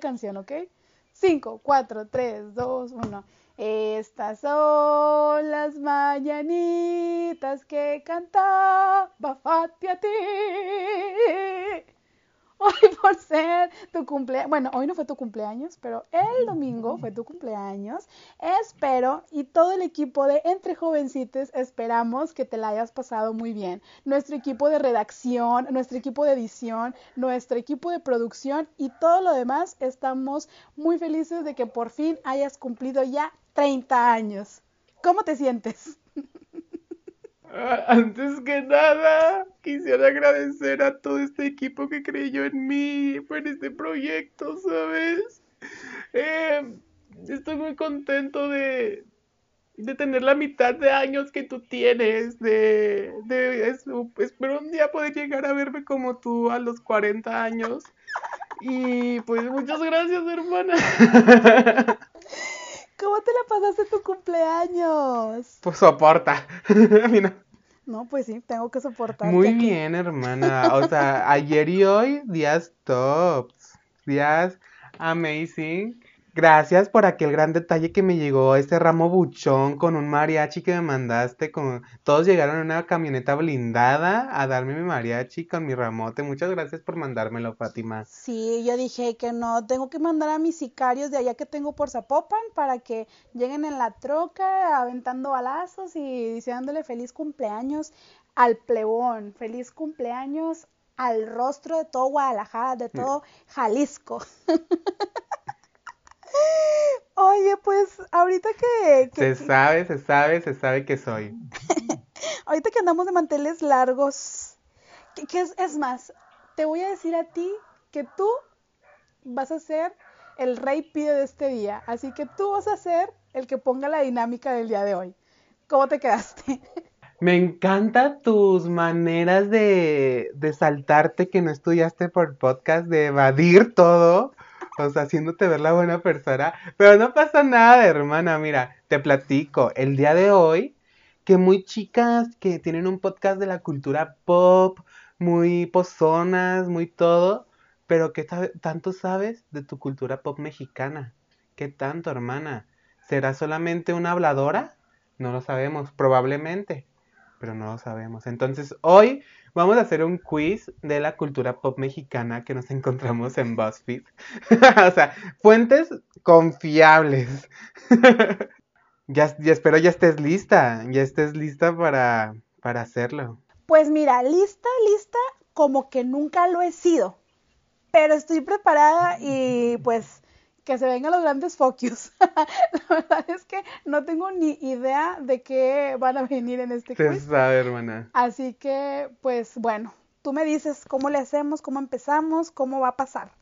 canción, ¿ok? 5, 4, 3, 2, 1. Estas son las mañanitas que cantaba Fati a ti. Hoy por ser tu cumpleaños, bueno, hoy no fue tu cumpleaños, pero el domingo fue tu cumpleaños. Espero y todo el equipo de Entre Jovencitos esperamos que te la hayas pasado muy bien. Nuestro equipo de redacción, nuestro equipo de edición, nuestro equipo de producción y todo lo demás estamos muy felices de que por fin hayas cumplido ya 30 años. ¿Cómo te sientes? Antes que nada, quisiera agradecer a todo este equipo que creyó en mí, en este proyecto, ¿sabes? Eh, estoy muy contento de, de tener la mitad de años que tú tienes, de, de espero un día poder llegar a verme como tú a los 40 años. Y pues muchas gracias, hermana. ¿Cómo te la pasaste tu cumpleaños? Pues soporta. no. pues sí, tengo que soportar. Muy bien, hermana. O sea, ayer y hoy, días tops. Días amazing. Gracias por aquel gran detalle que me llegó, este ramo buchón con un mariachi que me mandaste. Con... Todos llegaron en una camioneta blindada a darme mi mariachi con mi ramote. Muchas gracias por mandármelo, Fátima. Sí, yo dije que no, tengo que mandar a mis sicarios de allá que tengo por Zapopan para que lleguen en la troca aventando balazos y diciéndole feliz cumpleaños al plebón, feliz cumpleaños al rostro de todo Guadalajara, de todo Jalisco. Oye, pues ahorita que, Se sabe, se sabe, se sabe que soy. ahorita que andamos de manteles largos, ¿qué, es, es más? Te voy a decir a ti que tú vas a ser el rey pide de este día. Así que tú vas a ser el que ponga la dinámica del día de hoy. ¿Cómo te quedaste? Me encanta tus maneras de, de saltarte que no estudiaste por podcast, de evadir todo haciéndote ver la buena persona. Pero no pasa nada, hermana. Mira, te platico. El día de hoy, que muy chicas que tienen un podcast de la cultura pop, muy pozonas, muy todo, pero ¿qué tanto sabes de tu cultura pop mexicana? ¿Qué tanto, hermana? ¿Será solamente una habladora? No lo sabemos, probablemente, pero no lo sabemos. Entonces, hoy Vamos a hacer un quiz de la cultura pop mexicana que nos encontramos en BuzzFeed. o sea, fuentes confiables. ya, ya, espero ya estés lista, ya estés lista para, para hacerlo. Pues mira, lista, lista, como que nunca lo he sido. Pero estoy preparada y pues que se vengan los grandes focus. la verdad es que no tengo ni idea de qué van a venir en este quiz. sabe, hermana. Así que, pues bueno, tú me dices cómo le hacemos, cómo empezamos, cómo va a pasar.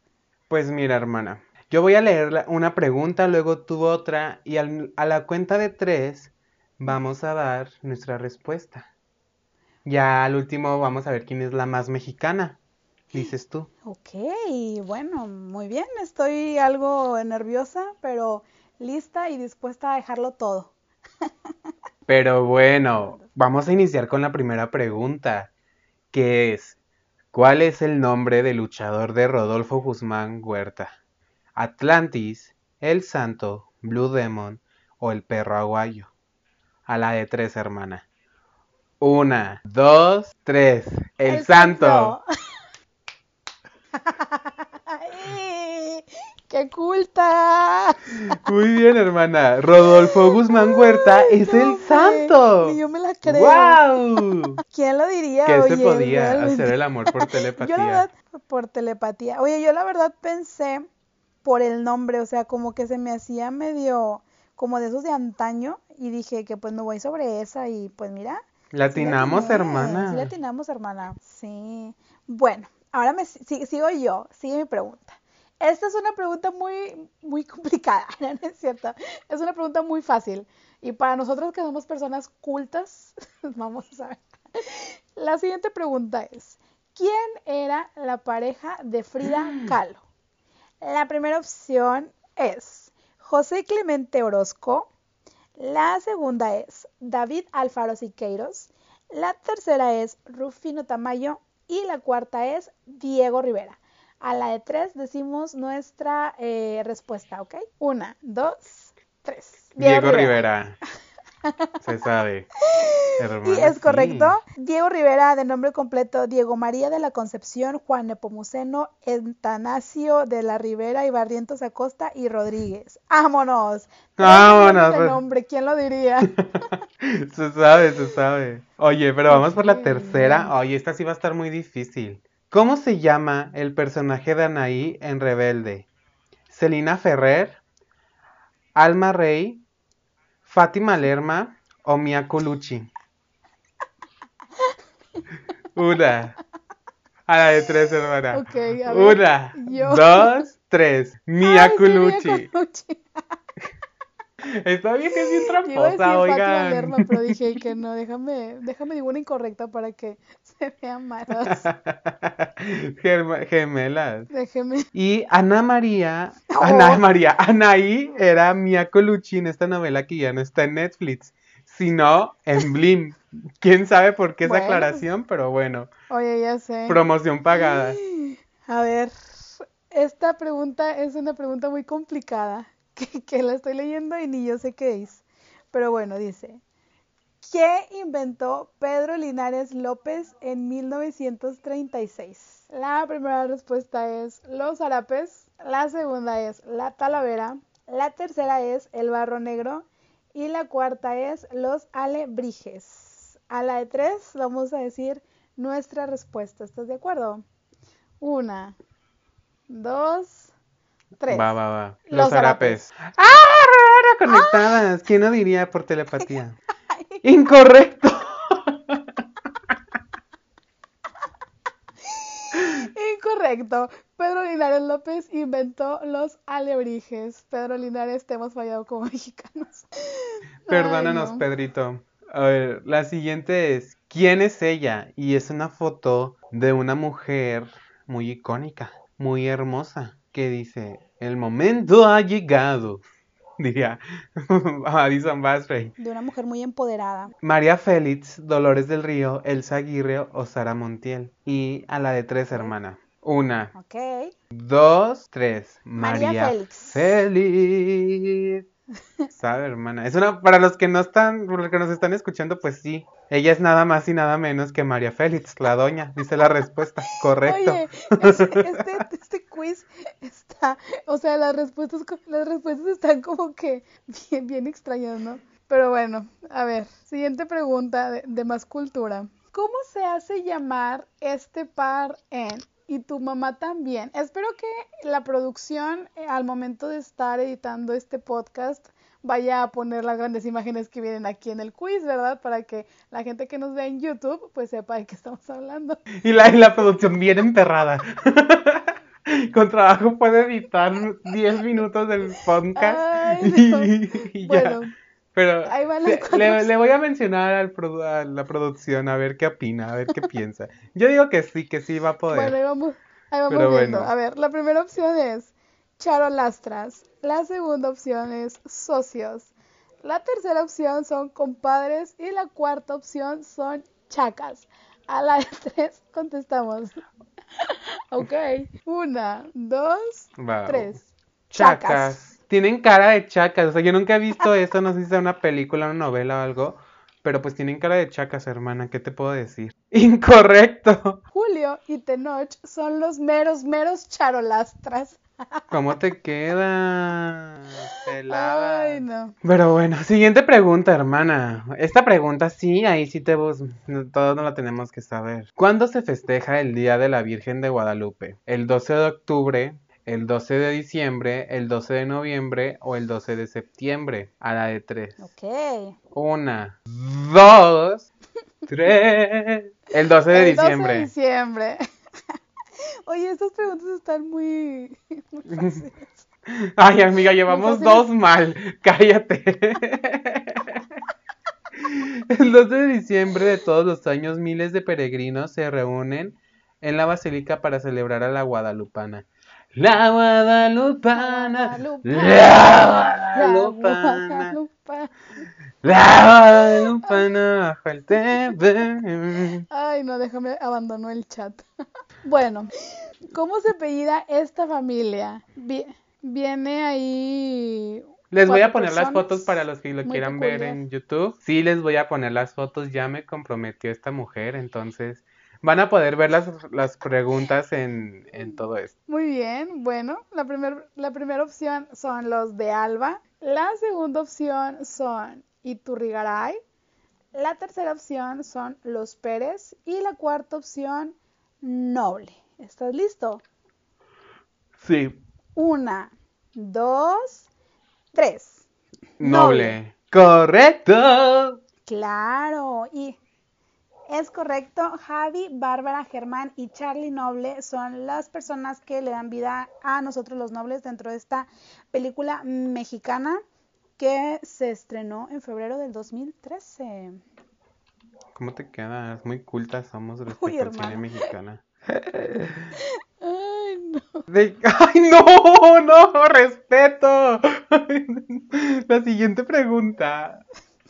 Pues mira, hermana, yo voy a leer una pregunta, luego tú otra, y a la cuenta de tres vamos a dar nuestra respuesta. Ya al último vamos a ver quién es la más mexicana dices tú. Ok, bueno, muy bien, estoy algo nerviosa, pero lista y dispuesta a dejarlo todo. pero bueno, vamos a iniciar con la primera pregunta, que es, ¿cuál es el nombre del luchador de Rodolfo Guzmán Huerta? ¿Atlantis, El Santo, Blue Demon o el perro aguayo? A la de tres, hermana. Una, dos, tres. El, santo. ¡Qué culta! Muy bien, hermana. Rodolfo Guzmán Huerta es el santo. Yo me la creo. ¡Wow! ¿Quién lo diría? Que se podía hacer el amor por telepatía. Yo la verdad, por telepatía. Oye, yo la verdad pensé por el nombre, o sea, como que se me hacía medio como de esos de antaño y dije que pues me voy sobre esa y pues mira. Latinamos, hermana. Sí, latinamos, hermana. Sí. Bueno, ahora me sigo yo, sigue mi pregunta. Esta es una pregunta muy, muy complicada, ¿no es cierto? Es una pregunta muy fácil. Y para nosotros que somos personas cultas, vamos a ver. La siguiente pregunta es, ¿quién era la pareja de Frida Kahlo? La primera opción es José Clemente Orozco. La segunda es David Alfaro Siqueiros. La tercera es Rufino Tamayo. Y la cuarta es Diego Rivera. A la de tres decimos nuestra eh, respuesta, ¿ok? Una, dos, tres. Diego, Rivera. Se sabe. y es correcto. Diego Rivera, de nombre completo, Diego María de la Concepción, Juan Nepomuceno, Entanasio de la Rivera y Barrientos Acosta y Rodríguez. ¡Vámonos! ¡Vámonos! El nombre, ¿quién lo diría? se sabe, se sabe. Oye, pero vamos por la tercera. Oye, esta sí va a estar muy difícil. ¿Cómo se llama el personaje de Anaí en Rebelde? ¿Celina Ferrer? ¿Alma Rey? ¿Fátima Lerma o Mia Colucci? Una. A la de tres, hermana. Una, dos, tres. Mia Colucci. Está bien que es bien tramposa, oigan. Lerma, pero dije que no, déjame, déjame digo una incorrecta para que se. Gemelas. Déjeme. Y Ana María, Ana María, Anaí era Mia Colucci en esta novela que ya no está en Netflix, sino en Blim. Quién sabe por qué esa aclaración, pero bueno. Oye, ya sé. Promoción pagada. A ver, esta pregunta es una pregunta muy complicada que, la estoy leyendo y ni yo sé qué es. Pero bueno, dice, ¿qué inventó Pedro Linares López en 1936? La primera respuesta es los harapes, la segunda es la talavera, la tercera es el barro negro y la cuarta es los alebrijes. A la de tres vamos a decir nuestra respuesta. ¿Estás de acuerdo? Una, dos, Tres. Va, va, va. Los, Los ¡Ah! Conectadas. ¿Quién no diría por telepatía? Incorrecto. Incorrecto. Pedro Linares López inventó los alebrijes. Pedro Linares, te hemos fallado como mexicanos. Perdónanos, Pedrito. A ver, la siguiente es, ¿quién es ella? Y es una foto de una mujer muy icónica, muy hermosa que dice, el momento ha llegado, diría Madison Basray. De una mujer muy empoderada. María Félix, Dolores del Río, Elsa Aguirre o Sara Montiel. Y a la de tres, hermana. Una. Ok. Dos, tres. María, María Félix. Félix. Sabe, hermana. Es una, para los que no están, los que nos están escuchando, pues sí. Ella es nada más y nada menos que María Félix, la doña, dice la respuesta. Correcto. Oye, este, este, quiz está, o sea, las respuestas, las respuestas están como que bien, bien extrañas, ¿no? Pero bueno, a ver, siguiente pregunta de, de más cultura. ¿Cómo se hace llamar este par en y tu mamá también. Espero que la producción eh, al momento de estar editando este podcast vaya a poner las grandes imágenes que vienen aquí en el quiz, ¿verdad? Para que la gente que nos ve en YouTube pues sepa de qué estamos hablando. Y la, la producción bien enterrada. Con trabajo puede editar 10 minutos del podcast. y, ya. Bueno, pero le, voy a mencionar al a la producción a ver qué opina, a ver qué piensa. Yo digo que sí, que sí va a poder. Bueno, ahí vamos, ahí vamos viendo. A ver, la primera opción es charolastras. La segunda opción es socios. La tercera opción son compadres. Y la cuarta opción son chacas. A la de tres contestamos. ok. Una, dos, tres. chacas tienen cara de chacas. O sea, yo nunca he visto eso, no sé si sea una película, una novela o algo. Pero pues tienen cara de chacas, hermana. ¿Qué te puedo decir? Incorrecto. Julio y Tenoch son los meros, meros charolastras. ¿Cómo te queda? Pelada. Ay, no. Pero bueno, siguiente pregunta, hermana. Esta pregunta sí, ahí sí te vos, todos no la tenemos que saber. ¿Cuándo se festeja el Día de la Virgen de Guadalupe? ¿El 12 de octubre, el 12 de diciembre, el 12 de noviembre o el 12 de septiembre. A la de tres. Ok. Una, dos, tres. El 12 de el 12 diciembre. de diciembre. Oye, estas preguntas están muy, muy fáciles. Ay, amiga, llevamos dos mal. Cállate. El 12 de diciembre de todos los años, miles de peregrinos se reúnen en la basílica para celebrar a la Guadalupana. La Guadalupana. La Guadalupana. Pa- La bajo el TV. Ay, no, déjame, abandonó el chat. Bueno, ¿cómo se apellida esta familia? Vi- viene ahí. Les voy a poner las fotos para los que lo Muy quieran ver en YouTube. Sí, les voy a poner las fotos. Ya me comprometió esta mujer, entonces van a poder ver las, las preguntas en, en todo esto. Muy bien, bueno, la, primer- la primera opción son los de Alba, la segunda opción son Iturrigaray, la tercera opción son los Pérez y la cuarta opción Noble. ¿Estás listo? Sí, Una, dos, tres. noble. Correcto. Claro, y es correcto, Javi, Bárbara, Germán y Charlie Noble son las personas que le dan vida a nosotros los nobles dentro de esta película mexicana que se estrenó en febrero del 2013. ¿Cómo te quedas? Muy cultas somos respecto Uy, al cine hermana. mexicana. Ay, no. De- ¡Ay, no! ¡No! ¡Respeto! La siguiente pregunta.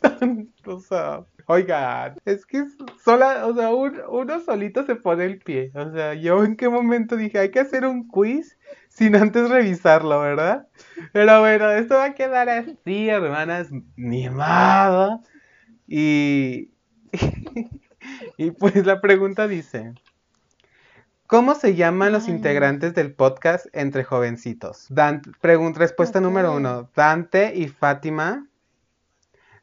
O sea, oigan, es que sola, o sea, un- uno solito se pone el pie. O sea, yo en qué momento dije, hay que hacer un quiz sin antes revisarlo, ¿verdad? Pero bueno, esto va a quedar así, hermanas, ni modo. Y, y pues la pregunta dice, ¿cómo se llaman los Ay. integrantes del podcast Entre Jovencitos? Dan- pregun- respuesta número uno, Dante y Fátima.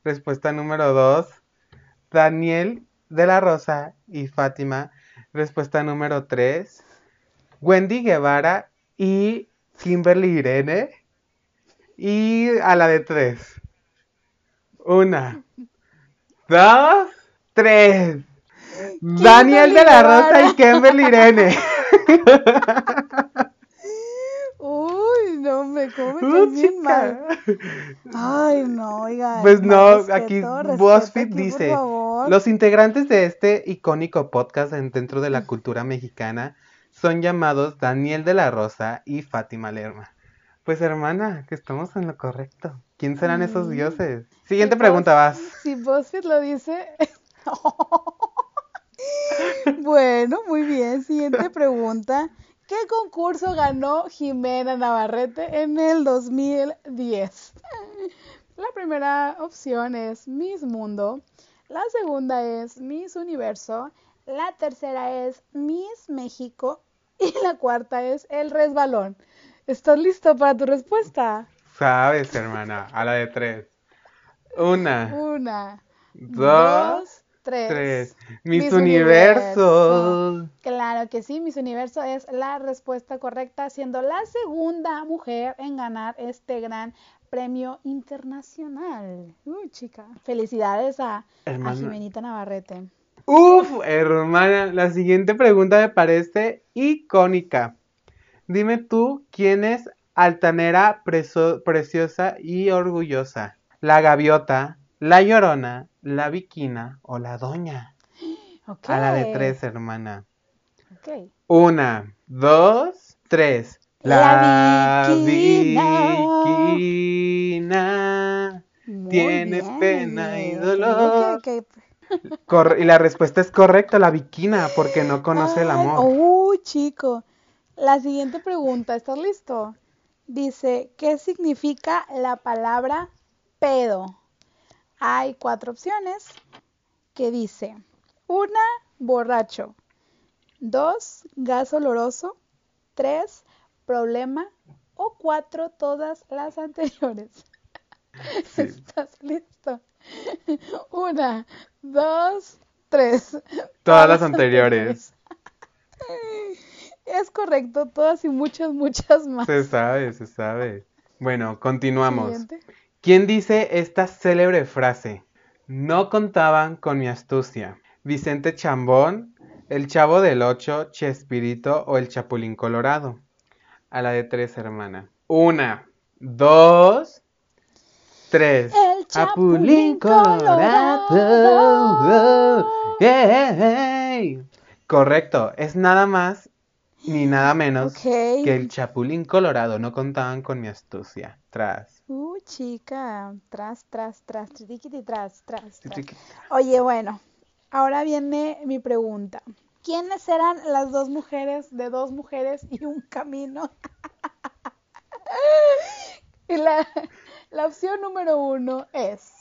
Respuesta número dos, Daniel de la Rosa y Fátima. Respuesta número tres, Wendy Guevara y Kimberly Irene. Y a la de tres. Una, dos, tres. Daniel de la Rosa y Kimberly Irene. Uy, no me ¿cómo me Uh, bien mal? Ay, no, oiga. Pues no, respeto, aquí BuzzFeed por dice, los integrantes de este icónico podcast en- dentro de la cultura mexicana son llamados Daniel de la Rosa y Fátima Lerma. Pues hermana, que estamos en lo correcto. ¿Quién serán esos Mm. dioses? Siguiente Si pregunta, vas. Si BuzzFeed lo dice. bueno, muy bien. Siguiente pregunta. ¿Qué concurso ganó Jimena Navarrete en el 2010? La primera opción es Miss Mundo. La segunda es Miss Universo. La tercera es Miss México. Y la cuarta es El Resbalón. ¿Estás listo para tu respuesta? Sabes, hermana, a la de tres. Una, Una, dos, dos, tres. tres. Mis Miss universos. Claro que sí, Miss Universo es la respuesta correcta, siendo la segunda mujer en ganar este gran premio internacional. Uy, chica. Felicidades a, a. Jimenita Navarrete. Uf, hermana, la siguiente pregunta me parece icónica. Dime tú, ¿quién es altanera, preso- preciosa y orgullosa? ¿La gaviota, la llorona, la viquina o la doña? A la de tres, hermana. Una, dos, tres. La viquina. viquina. Bien, pena y dolor. Cor- y la respuesta es correcta, la viquina, porque no conoce el Ay, amor. Uy, chico. La siguiente pregunta, ¿estás listo? Dice, ¿qué significa la palabra pedo? Hay cuatro opciones que dice, una, borracho, dos, gas oloroso, tres, problema o cuatro, todas las anteriores. Sí. ¿Estás listo? Una, dos, tres. Todas las anteriores. Es correcto, todas y muchas, muchas más. Se sabe, se sabe. Bueno, continuamos. Siguiente. ¿Quién dice esta célebre frase? No contaban con mi astucia. Vicente Chambón, el Chavo del Ocho, Chespirito o el Chapulín Colorado. A la de tres, hermana. Una, dos, tres. El Chapulín Colorado. Correcto, es nada más ni nada menos que el Chapulín Colorado. No contaban con mi astucia. Tras. Uh, chica, tras, tras, tras, triquiti, tras, tras, tras. Oye, bueno, ahora viene mi pregunta. ¿Quiénes eran las dos mujeres de dos mujeres y un camino? y la, la opción número uno es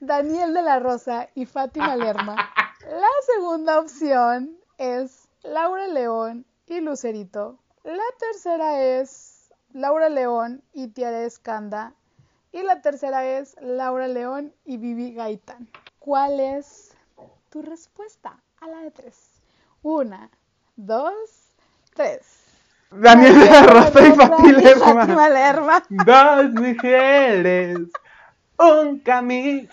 Daniel de la Rosa y Fátima Lerma. La segunda opción es Laura León y Lucerito. La tercera es Laura León y Tiara Escanda. Y la tercera es Laura León y Vivi Gaitán. ¿Cuál es tu respuesta a la de tres? Una, dos, tres. Daniel de la Rosa y Fátima Lerma. Lerma. Dos mujeres, un camino.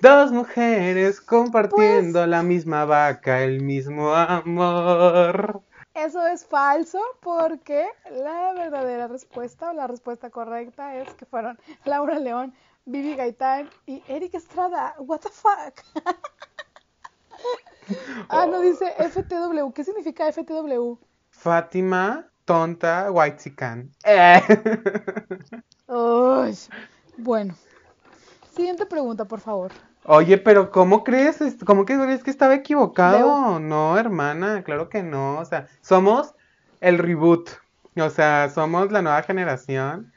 Dos mujeres compartiendo la misma vaca, el mismo amor. Eso es falso porque la verdadera respuesta o la respuesta correcta es que fueron Laura León, Vivi Gaitán y Eric Estrada. What the fuck? ah, no dice FTW. ¿Qué significa FTW? Fátima, tonta, white Eh. Uy. Bueno. Siguiente pregunta, por favor. Oye, pero ¿cómo crees? Es- ¿Cómo que crees que estaba equivocado? No, hermana, claro que no. O sea, somos el reboot. O sea, somos la nueva generación.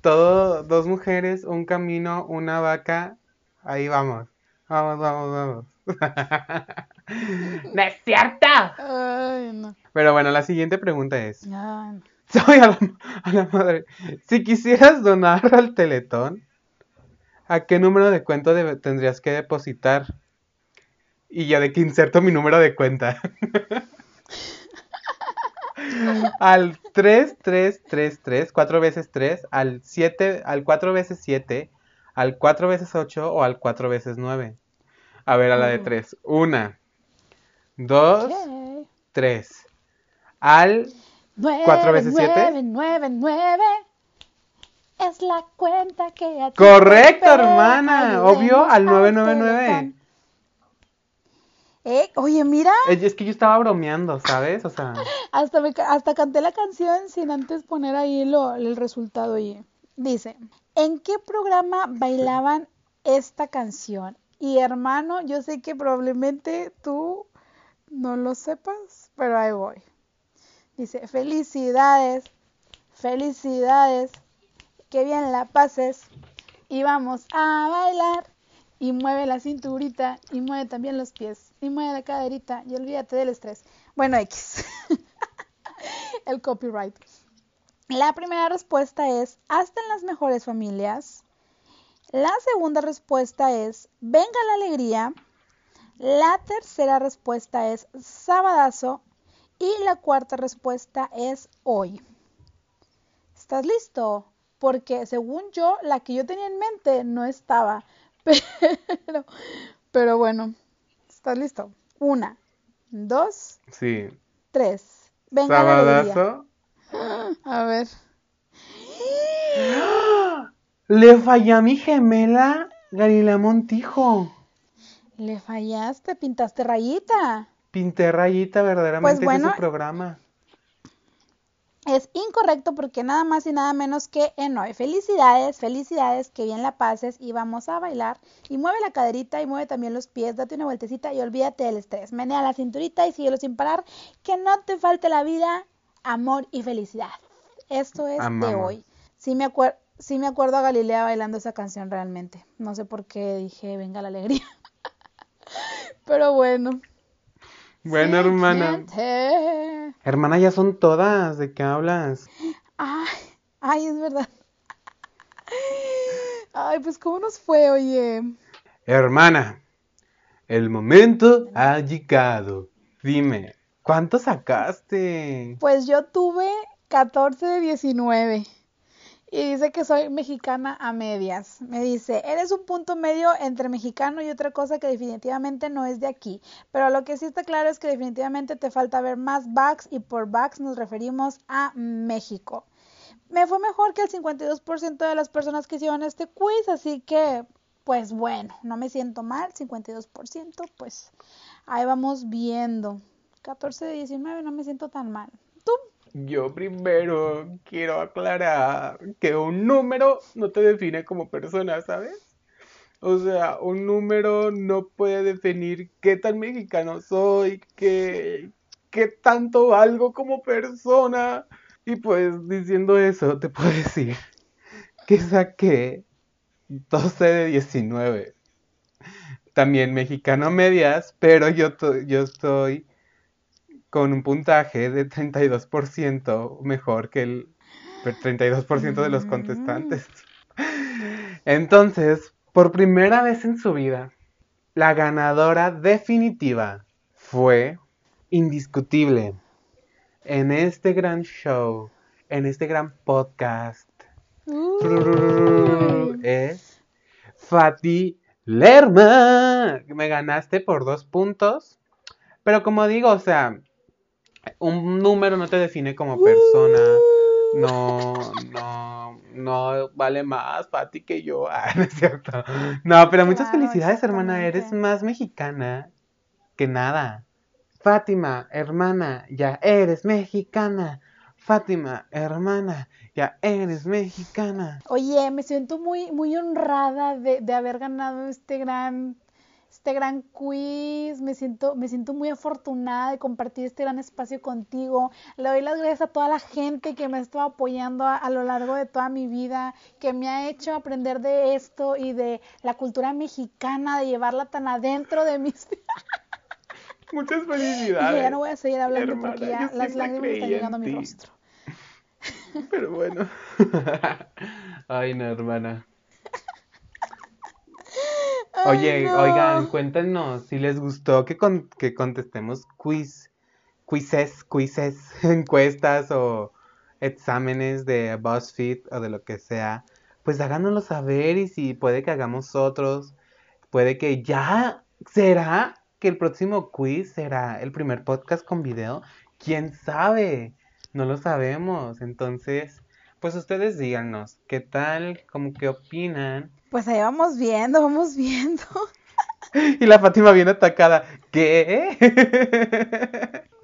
Todo, dos mujeres, un camino, una vaca. Ahí vamos. Vamos, vamos, vamos. ¡No es cierto! Ay, no. Pero bueno, la siguiente pregunta es. Ay, no. Soy a la, a la madre. Si quisieras donar al Teletón, ¿a qué número de cuenta debe- tendrías que depositar? Y yo de que inserto mi número de cuenta. al 3333, 4 veces 3, al 7, al 4 veces 7, al 4 veces 8 o al 4 veces 9. A ver, a la de Ujú. 3. Una, dos, Ok. tres. Al Nueve, ¿Cuatro veces siete? nueve, nueve, nueve. Es la cuenta que a ti Correcto, te hermana. Obvio, al Ayudemos 999. Teletón. Eh, oye, mira, Es que yo estaba bromeando, ¿sabes? O sea, hasta, me hasta canté la canción sin antes poner ahí lo, el resultado. Oye, dice, ¿en qué programa bailaban esta canción? Y hermano, yo sé que probablemente tú no lo sepas, pero ahí voy. Dice, felicidades, felicidades, que bien la pases y vamos a bailar. Y mueve la cinturita y mueve también los pies y mueve la caderita y olvídate del estrés. Bueno, X. El copyright. La primera respuesta es, hasta en las mejores familias. La segunda respuesta es, venga la alegría. La tercera respuesta es, sabadazo. Y la cuarta respuesta es, hoy. ¿Estás listo? Porque según yo, la que yo tenía en mente no estaba. Pero, pero bueno, ¿estás listo? Una, dos, sí. tres. Venga la. Sabadazo. A ver. Le fallé a mi gemela, Galila Montijo. Le fallaste, pintaste rayita. Pinté rayita verdaderamente Pues bueno. ese su programa. Es incorrecto porque nada más y nada menos que en hoy. Felicidades, felicidades, que bien la pases y vamos a bailar. Y mueve la caderita y mueve también los pies, date una vueltecita y olvídate del estrés. Menea la cinturita y síguelo sin parar. Que no te falte la vida, amor y felicidad. Esto es de hoy. Sí me, acuer- sí me acuerdo a Galilea bailando esa canción realmente. No sé por qué dije, venga la alegría. Pero bueno. Bueno, hermana. Hermana, ya son todas. ¿De qué hablas? Ay, ay, es verdad. Ay, pues cómo nos fue, oye. Hermana, el momento ha llegado. Dime, ¿cuánto sacaste? Pues yo tuve 14 de 19. Y dice que soy mexicana a medias. Me dice, eres un punto medio entre mexicano y otra cosa que definitivamente no es de aquí. Pero lo que sí está claro es que definitivamente te falta ver más backs y por backs nos referimos a México. Me fue mejor que el 52% de las personas que hicieron este quiz, así que, pues bueno, no me siento mal, 52%, pues ahí vamos viendo. 14 de 19, no me siento tan mal. Yo primero quiero aclarar que un número no te define como persona, ¿sabes? O sea, un número no puede definir qué tan mexicano soy, qué, qué tanto valgo como persona. Y pues diciendo eso, te puedo decir que saqué 12 de 19. También mexicano medias, pero yo, yo estoy con un puntaje de 32% mejor que el 32% de los contestantes. Entonces, por primera vez en su vida, la ganadora definitiva fue indiscutible en este gran show, en este gran podcast. Es Fati Lerma. Me ganaste por dos puntos. Pero como digo, o sea, un número no te define como persona. No, no, no vale más Pati que yo. Ah, no es cierto. No, pero muchas felicidades, hermana. Eres más mexicana que nada. Fátima, hermana, ya eres mexicana. Fátima, hermana, ya eres mexicana. Oye, me siento muy, muy honrada de, de haber ganado este gran este gran quiz. Me siento, me siento muy afortunada de compartir este gran espacio contigo. Le doy las gracias a toda la gente que me ha estado apoyando a, lo largo de toda mi vida, que me ha hecho aprender de esto y de la cultura mexicana, de llevarla tan adentro de mis... Muchas felicidades. ya no voy a seguir hablando porque ya las lágrimas están llegando a mi rostro. Pero bueno. Ay, no, hermana. Oye, oigan, cuéntenos si les gustó que, que contestemos quiz, quizzes, quizzes, encuestas o exámenes de BuzzFeed o de lo que sea. Pues háganoslo saber y si puede que hagamos otros. Puede que ya será que el próximo quiz será el primer podcast con video. ¿Quién sabe? No lo sabemos. Entonces, pues ustedes díganos, ¿qué tal? ¿Cómo que opinan? Pues ahí vamos viendo, vamos viendo. Y la Fátima bien atacada. ¿Qué?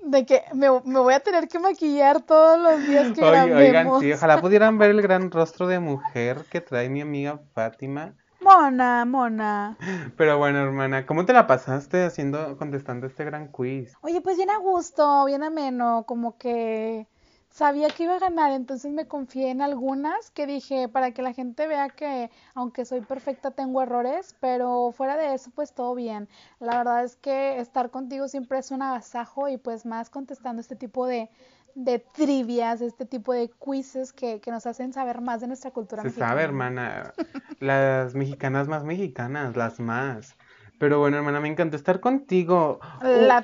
De que me, voy a tener que maquillar todos los días que grabemos. Oigan, sí, ojalá pudieran ver el gran rostro de mujer que trae mi amiga Fátima. Mona, mona. Pero bueno, hermana, ¿cómo te la pasaste haciendo, contestando este gran quiz? Oye, pues bien a gusto, bien ameno, como que sabía que iba a ganar, entonces me confié en algunas que dije para que la gente vea que aunque soy perfecta tengo errores, pero fuera de eso pues todo bien. La verdad es que estar contigo siempre es un agasajo y pues más contestando este tipo de, de trivias, este tipo de quizzes que, que nos hacen saber más de nuestra cultura Se sabe, hermana. Las mexicanas más mexicanas, las más. Pero bueno, hermana, me encantó estar contigo.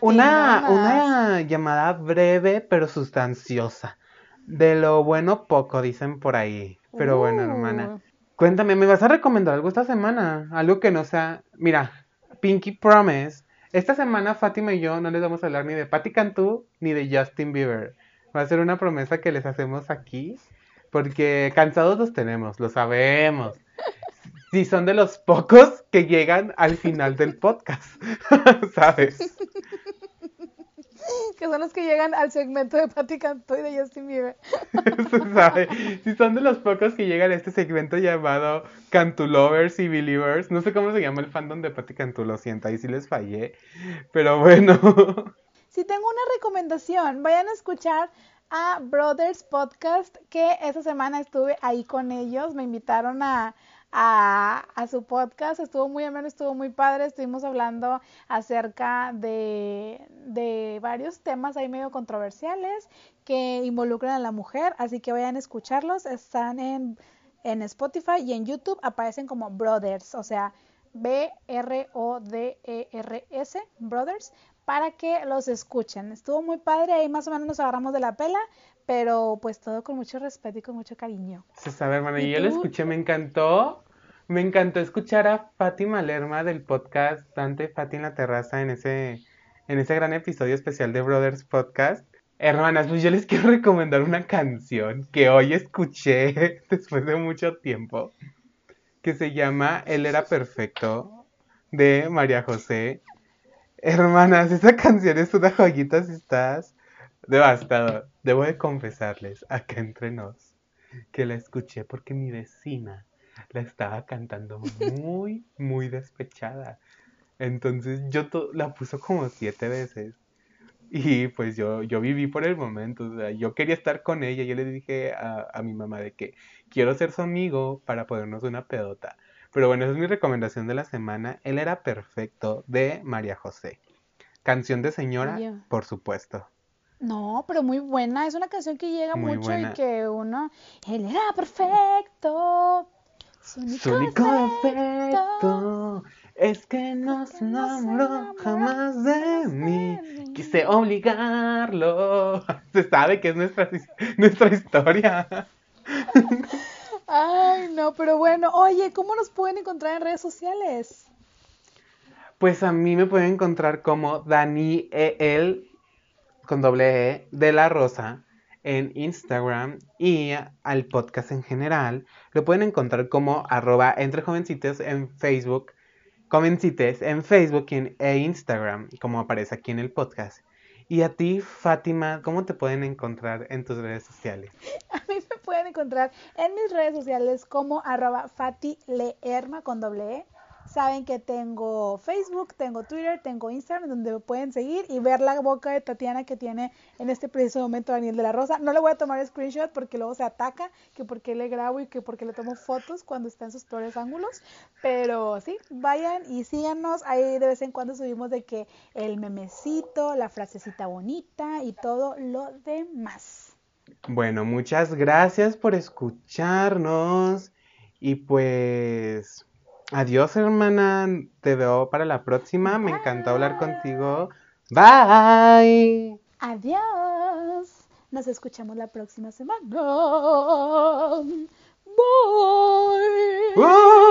Una, una llamada breve pero sustanciosa. De lo bueno poco, dicen por ahí. Pero bueno, hermana. Uh. Cuéntame, ¿me vas a recomendar algo esta semana? Algo que no sea... Mira, Pinky Promise. Esta semana Fátima y yo no les vamos a hablar ni de Patti Cantú ni de Justin Bieber. Va a ser una promesa que les hacemos aquí. Porque cansados los tenemos, lo sabemos. Si son de los pocos que llegan al final del podcast, ¿sabes? que son los que llegan al segmento de Patti Cantú y de Justin Bieber. sabe. Si son de los pocos que llegan a este segmento llamado Cantu Lovers y Believers, no sé cómo se llama el fandom de Patti Cantú, lo siento, ahí sí les fallé, pero bueno. Si tengo una recomendación, vayan a escuchar a Brothers Podcast, que esa semana estuve ahí con ellos, me invitaron a, a, a, su podcast. Estuvo muy ameno, estuvo muy padre. Estuvimos hablando acerca de, de varios temas ahí medio controversiales que involucran a la mujer. Así que vayan a escucharlos. Están en, en Spotify y en YouTube. Aparecen como Brothers, o sea, B-R-O-D-E-R-S, Brothers, para que los escuchen. Estuvo muy padre. Ahí más o menos nos agarramos de la pela pero pues todo con mucho respeto y con mucho cariño. Se sabe, hermana, y yo lo escuché, me encantó. Me encantó escuchar a Fátima Lerma del podcast Dante Fati en la terraza en ese, en ese gran episodio especial de Brothers Podcast. Hermanas, pues yo les quiero recomendar una canción que hoy escuché después de mucho tiempo, que se llama Él era perfecto, de María José. Hermanas, esa canción es una joyita si estás devastador. Debo de confesarles, acá entre nos, que la escuché porque mi vecina la estaba cantando muy, muy despechada. Entonces yo la puso como siete veces. Y pues yo, yo viví por el momento, o sea, yo quería estar con ella. Yo le dije a, a mi mamá de que quiero ser su amigo para ponernos una pedota. Pero bueno, esa es mi recomendación de la semana. Él era perfecto de María José. Canción de señora, por supuesto. No, pero muy buena. Es una canción que llega mucho y que uno. Él era perfecto. Su único, defecto es que no se enamoró jamás de mí. Quise obligarlo. Se sabe que es nuestra, nuestra historia. Ay, no, pero bueno, oye, ¿cómo nos pueden encontrar en redes sociales? Pues a mí me pueden encontrar como Daniel con doble E de la Rosa en Instagram y al podcast en general lo pueden encontrar como arroba entre jovencitos en Facebook, jovencites en Facebook e Instagram, como aparece aquí en el podcast. Y a ti, Fátima, ¿cómo te pueden encontrar en tus redes sociales? A mí me pueden encontrar en mis redes sociales como arroba fatileerma con doble E Saben que tengo Facebook, tengo Twitter, tengo Instagram, donde me pueden seguir y ver la boca de Tatiana que tiene en este preciso momento Daniel de la Rosa. No le voy a tomar screenshot porque luego se ataca, que porque le grabo y que porque le tomo fotos cuando está en sus peores ángulos. Pero sí, vayan y síganos. Ahí de vez en cuando subimos de que el memecito, la frasecita bonita y todo lo demás. Bueno, muchas gracias por escucharnos y pues Adiós, hermana. Te veo para la próxima. Me encantó hablar contigo. Bye. Adiós. Nos escuchamos la próxima semana. Bye. Bye.